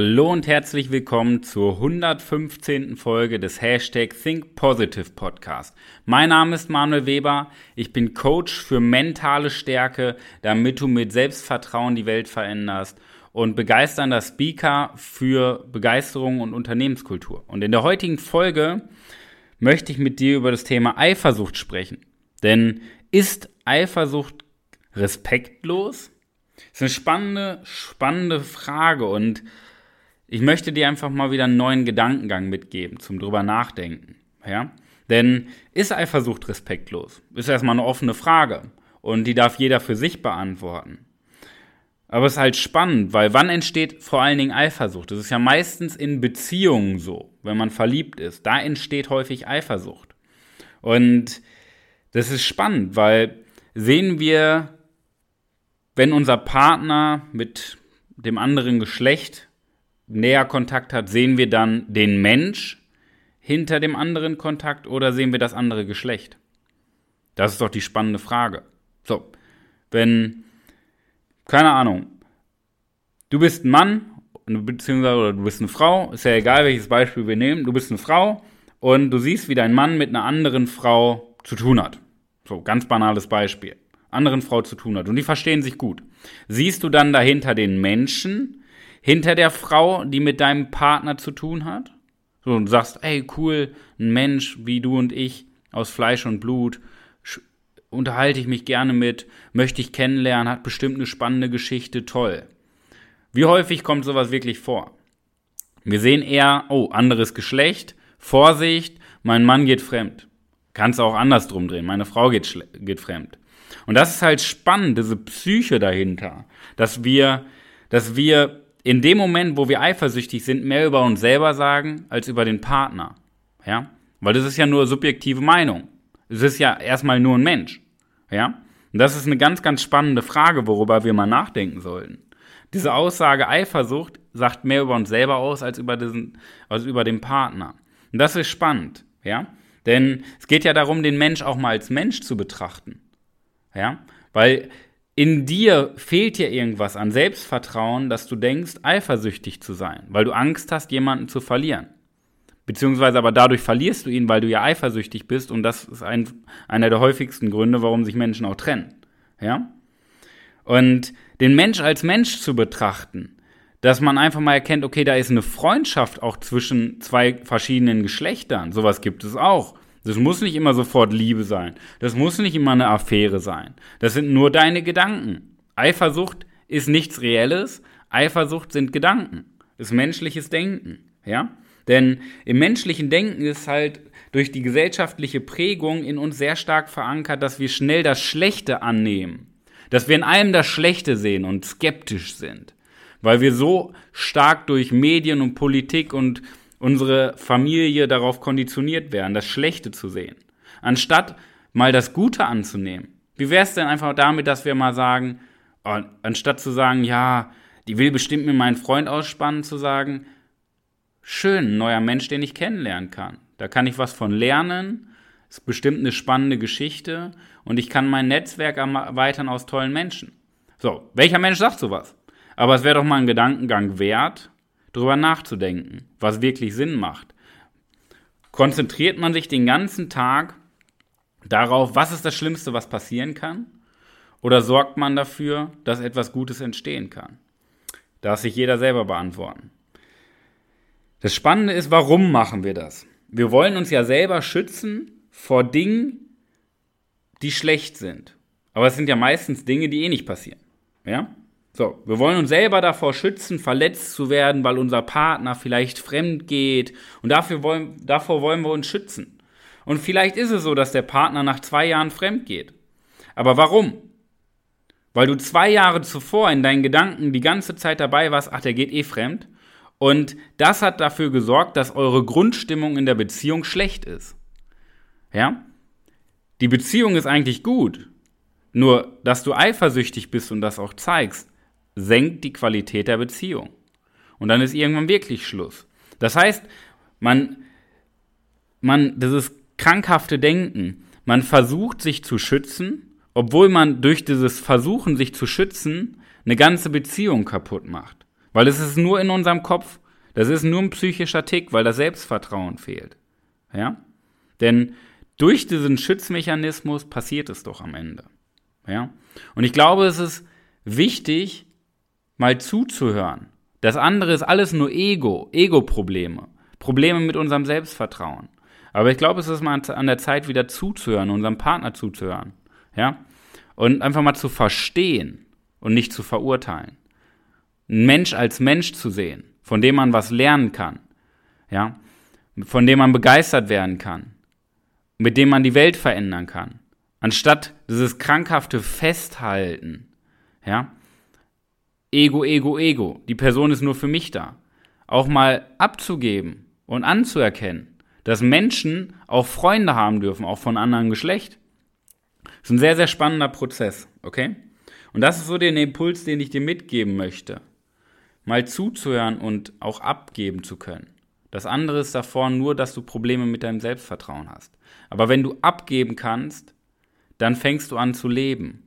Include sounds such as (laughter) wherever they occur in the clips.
Hallo und herzlich willkommen zur 115. Folge des Hashtag Think Positive Podcast. Mein Name ist Manuel Weber. Ich bin Coach für mentale Stärke, damit du mit Selbstvertrauen die Welt veränderst und begeisternder Speaker für Begeisterung und Unternehmenskultur. Und in der heutigen Folge möchte ich mit dir über das Thema Eifersucht sprechen. Denn ist Eifersucht respektlos? Das ist eine spannende, spannende Frage und ich möchte dir einfach mal wieder einen neuen Gedankengang mitgeben zum drüber nachdenken. Ja? Denn ist Eifersucht respektlos? Ist erstmal eine offene Frage und die darf jeder für sich beantworten. Aber es ist halt spannend, weil wann entsteht vor allen Dingen Eifersucht? Das ist ja meistens in Beziehungen so, wenn man verliebt ist. Da entsteht häufig Eifersucht. Und das ist spannend, weil sehen wir, wenn unser Partner mit dem anderen Geschlecht näher Kontakt hat, sehen wir dann den Mensch hinter dem anderen Kontakt oder sehen wir das andere Geschlecht? Das ist doch die spannende Frage. So, wenn, keine Ahnung, du bist ein Mann, beziehungsweise du bist eine Frau, ist ja egal, welches Beispiel wir nehmen, du bist eine Frau und du siehst, wie dein Mann mit einer anderen Frau zu tun hat. So, ganz banales Beispiel. Anderen Frau zu tun hat und die verstehen sich gut. Siehst du dann dahinter den Menschen, hinter der Frau, die mit deinem Partner zu tun hat. So, und sagst, ey, cool, ein Mensch wie du und ich aus Fleisch und Blut, unterhalte ich mich gerne mit, möchte ich kennenlernen, hat bestimmt eine spannende Geschichte, toll. Wie häufig kommt sowas wirklich vor? Wir sehen eher, oh, anderes Geschlecht, Vorsicht, mein Mann geht fremd. Kannst auch andersrum drehen, meine Frau geht, geht fremd. Und das ist halt spannend, diese Psyche dahinter, dass wir, dass wir in dem Moment, wo wir eifersüchtig sind, mehr über uns selber sagen als über den Partner. Ja? Weil das ist ja nur subjektive Meinung. Es ist ja erstmal nur ein Mensch. Ja? Und das ist eine ganz, ganz spannende Frage, worüber wir mal nachdenken sollten. Diese Aussage Eifersucht sagt mehr über uns selber aus als über, diesen, als über den Partner. Und das ist spannend. Ja? Denn es geht ja darum, den Mensch auch mal als Mensch zu betrachten. Ja? Weil in dir fehlt dir irgendwas an Selbstvertrauen, dass du denkst, eifersüchtig zu sein, weil du Angst hast, jemanden zu verlieren. Beziehungsweise aber dadurch verlierst du ihn, weil du ja eifersüchtig bist und das ist ein, einer der häufigsten Gründe, warum sich Menschen auch trennen. Ja? Und den Mensch als Mensch zu betrachten, dass man einfach mal erkennt, okay, da ist eine Freundschaft auch zwischen zwei verschiedenen Geschlechtern. Sowas gibt es auch. Das muss nicht immer sofort Liebe sein. Das muss nicht immer eine Affäre sein. Das sind nur deine Gedanken. Eifersucht ist nichts Reelles. Eifersucht sind Gedanken. Ist menschliches Denken. Ja? Denn im menschlichen Denken ist halt durch die gesellschaftliche Prägung in uns sehr stark verankert, dass wir schnell das Schlechte annehmen. Dass wir in allem das Schlechte sehen und skeptisch sind. Weil wir so stark durch Medien und Politik und unsere Familie darauf konditioniert werden, das Schlechte zu sehen, anstatt mal das Gute anzunehmen. Wie wäre es denn einfach damit, dass wir mal sagen, oh, anstatt zu sagen, ja, die will bestimmt mir meinen Freund ausspannen, zu sagen, schön, ein neuer Mensch, den ich kennenlernen kann. Da kann ich was von lernen, ist bestimmt eine spannende Geschichte und ich kann mein Netzwerk erweitern aus tollen Menschen. So, welcher Mensch sagt sowas? Aber es wäre doch mal ein Gedankengang wert, drüber nachzudenken, was wirklich Sinn macht. Konzentriert man sich den ganzen Tag darauf, was ist das Schlimmste, was passieren kann? Oder sorgt man dafür, dass etwas Gutes entstehen kann? Darf sich jeder selber beantworten. Das Spannende ist, warum machen wir das? Wir wollen uns ja selber schützen vor Dingen, die schlecht sind. Aber es sind ja meistens Dinge, die eh nicht passieren. Ja? So, wir wollen uns selber davor schützen, verletzt zu werden, weil unser Partner vielleicht fremd geht. Und dafür wollen, davor wollen wir uns schützen. Und vielleicht ist es so, dass der Partner nach zwei Jahren fremd geht. Aber warum? Weil du zwei Jahre zuvor in deinen Gedanken die ganze Zeit dabei warst, ach, der geht eh fremd. Und das hat dafür gesorgt, dass eure Grundstimmung in der Beziehung schlecht ist. Ja? Die Beziehung ist eigentlich gut. Nur, dass du eifersüchtig bist und das auch zeigst, senkt die Qualität der Beziehung. Und dann ist irgendwann wirklich Schluss. Das heißt, man, man, ist krankhafte Denken. Man versucht sich zu schützen, obwohl man durch dieses Versuchen sich zu schützen eine ganze Beziehung kaputt macht. Weil es ist nur in unserem Kopf. Das ist nur ein psychischer Tick, weil das Selbstvertrauen fehlt. Ja? Denn durch diesen Schutzmechanismus passiert es doch am Ende. Ja? Und ich glaube, es ist wichtig, mal zuzuhören. Das andere ist alles nur Ego, Ego-Probleme, Probleme mit unserem Selbstvertrauen. Aber ich glaube, es ist mal an der Zeit, wieder zuzuhören, unserem Partner zuzuhören. Ja? Und einfach mal zu verstehen und nicht zu verurteilen. Ein Mensch als Mensch zu sehen, von dem man was lernen kann. Ja? Von dem man begeistert werden kann. Mit dem man die Welt verändern kann. Anstatt dieses krankhafte Festhalten. Ja? Ego, Ego, Ego. Die Person ist nur für mich da. Auch mal abzugeben und anzuerkennen, dass Menschen auch Freunde haben dürfen, auch von anderem Geschlecht. Das ist ein sehr, sehr spannender Prozess, okay? Und das ist so der Impuls, den ich dir mitgeben möchte. Mal zuzuhören und auch abgeben zu können. Das andere ist davor nur, dass du Probleme mit deinem Selbstvertrauen hast. Aber wenn du abgeben kannst, dann fängst du an zu leben.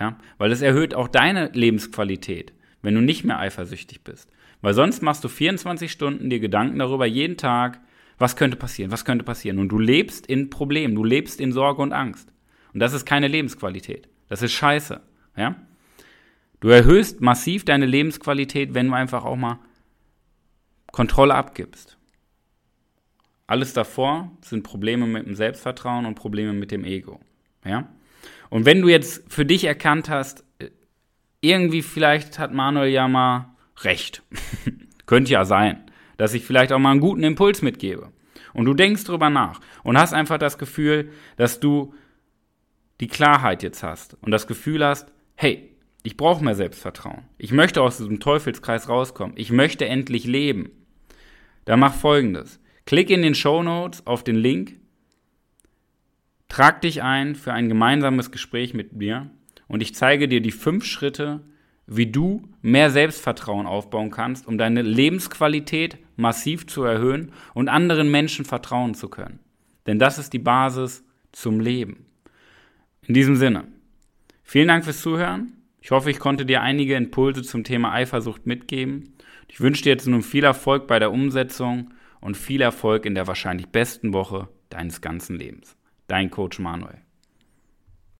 Ja? Weil es erhöht auch deine Lebensqualität, wenn du nicht mehr eifersüchtig bist. Weil sonst machst du 24 Stunden dir Gedanken darüber, jeden Tag, was könnte passieren, was könnte passieren. Und du lebst in Problemen, du lebst in Sorge und Angst. Und das ist keine Lebensqualität. Das ist scheiße. Ja? Du erhöhst massiv deine Lebensqualität, wenn du einfach auch mal Kontrolle abgibst. Alles davor sind Probleme mit dem Selbstvertrauen und Probleme mit dem Ego. Ja? Und wenn du jetzt für dich erkannt hast, irgendwie vielleicht hat Manuel ja mal recht. (laughs) Könnte ja sein, dass ich vielleicht auch mal einen guten Impuls mitgebe. Und du denkst drüber nach und hast einfach das Gefühl, dass du die Klarheit jetzt hast und das Gefühl hast, hey, ich brauche mehr Selbstvertrauen. Ich möchte aus diesem Teufelskreis rauskommen. Ich möchte endlich leben. Dann mach folgendes. Klick in den Show Notes auf den Link, trag dich ein für ein gemeinsames Gespräch mit mir und ich zeige dir die fünf Schritte, wie du mehr Selbstvertrauen aufbauen kannst, um deine Lebensqualität massiv zu erhöhen und anderen Menschen vertrauen zu können. Denn das ist die Basis zum Leben. In diesem Sinne, vielen Dank fürs Zuhören. Ich hoffe, ich konnte dir einige Impulse zum Thema Eifersucht mitgeben. Ich wünsche dir jetzt nun viel Erfolg bei der Umsetzung und viel Erfolg in der wahrscheinlich besten Woche deines ganzen Lebens. Dein Coach Manuel.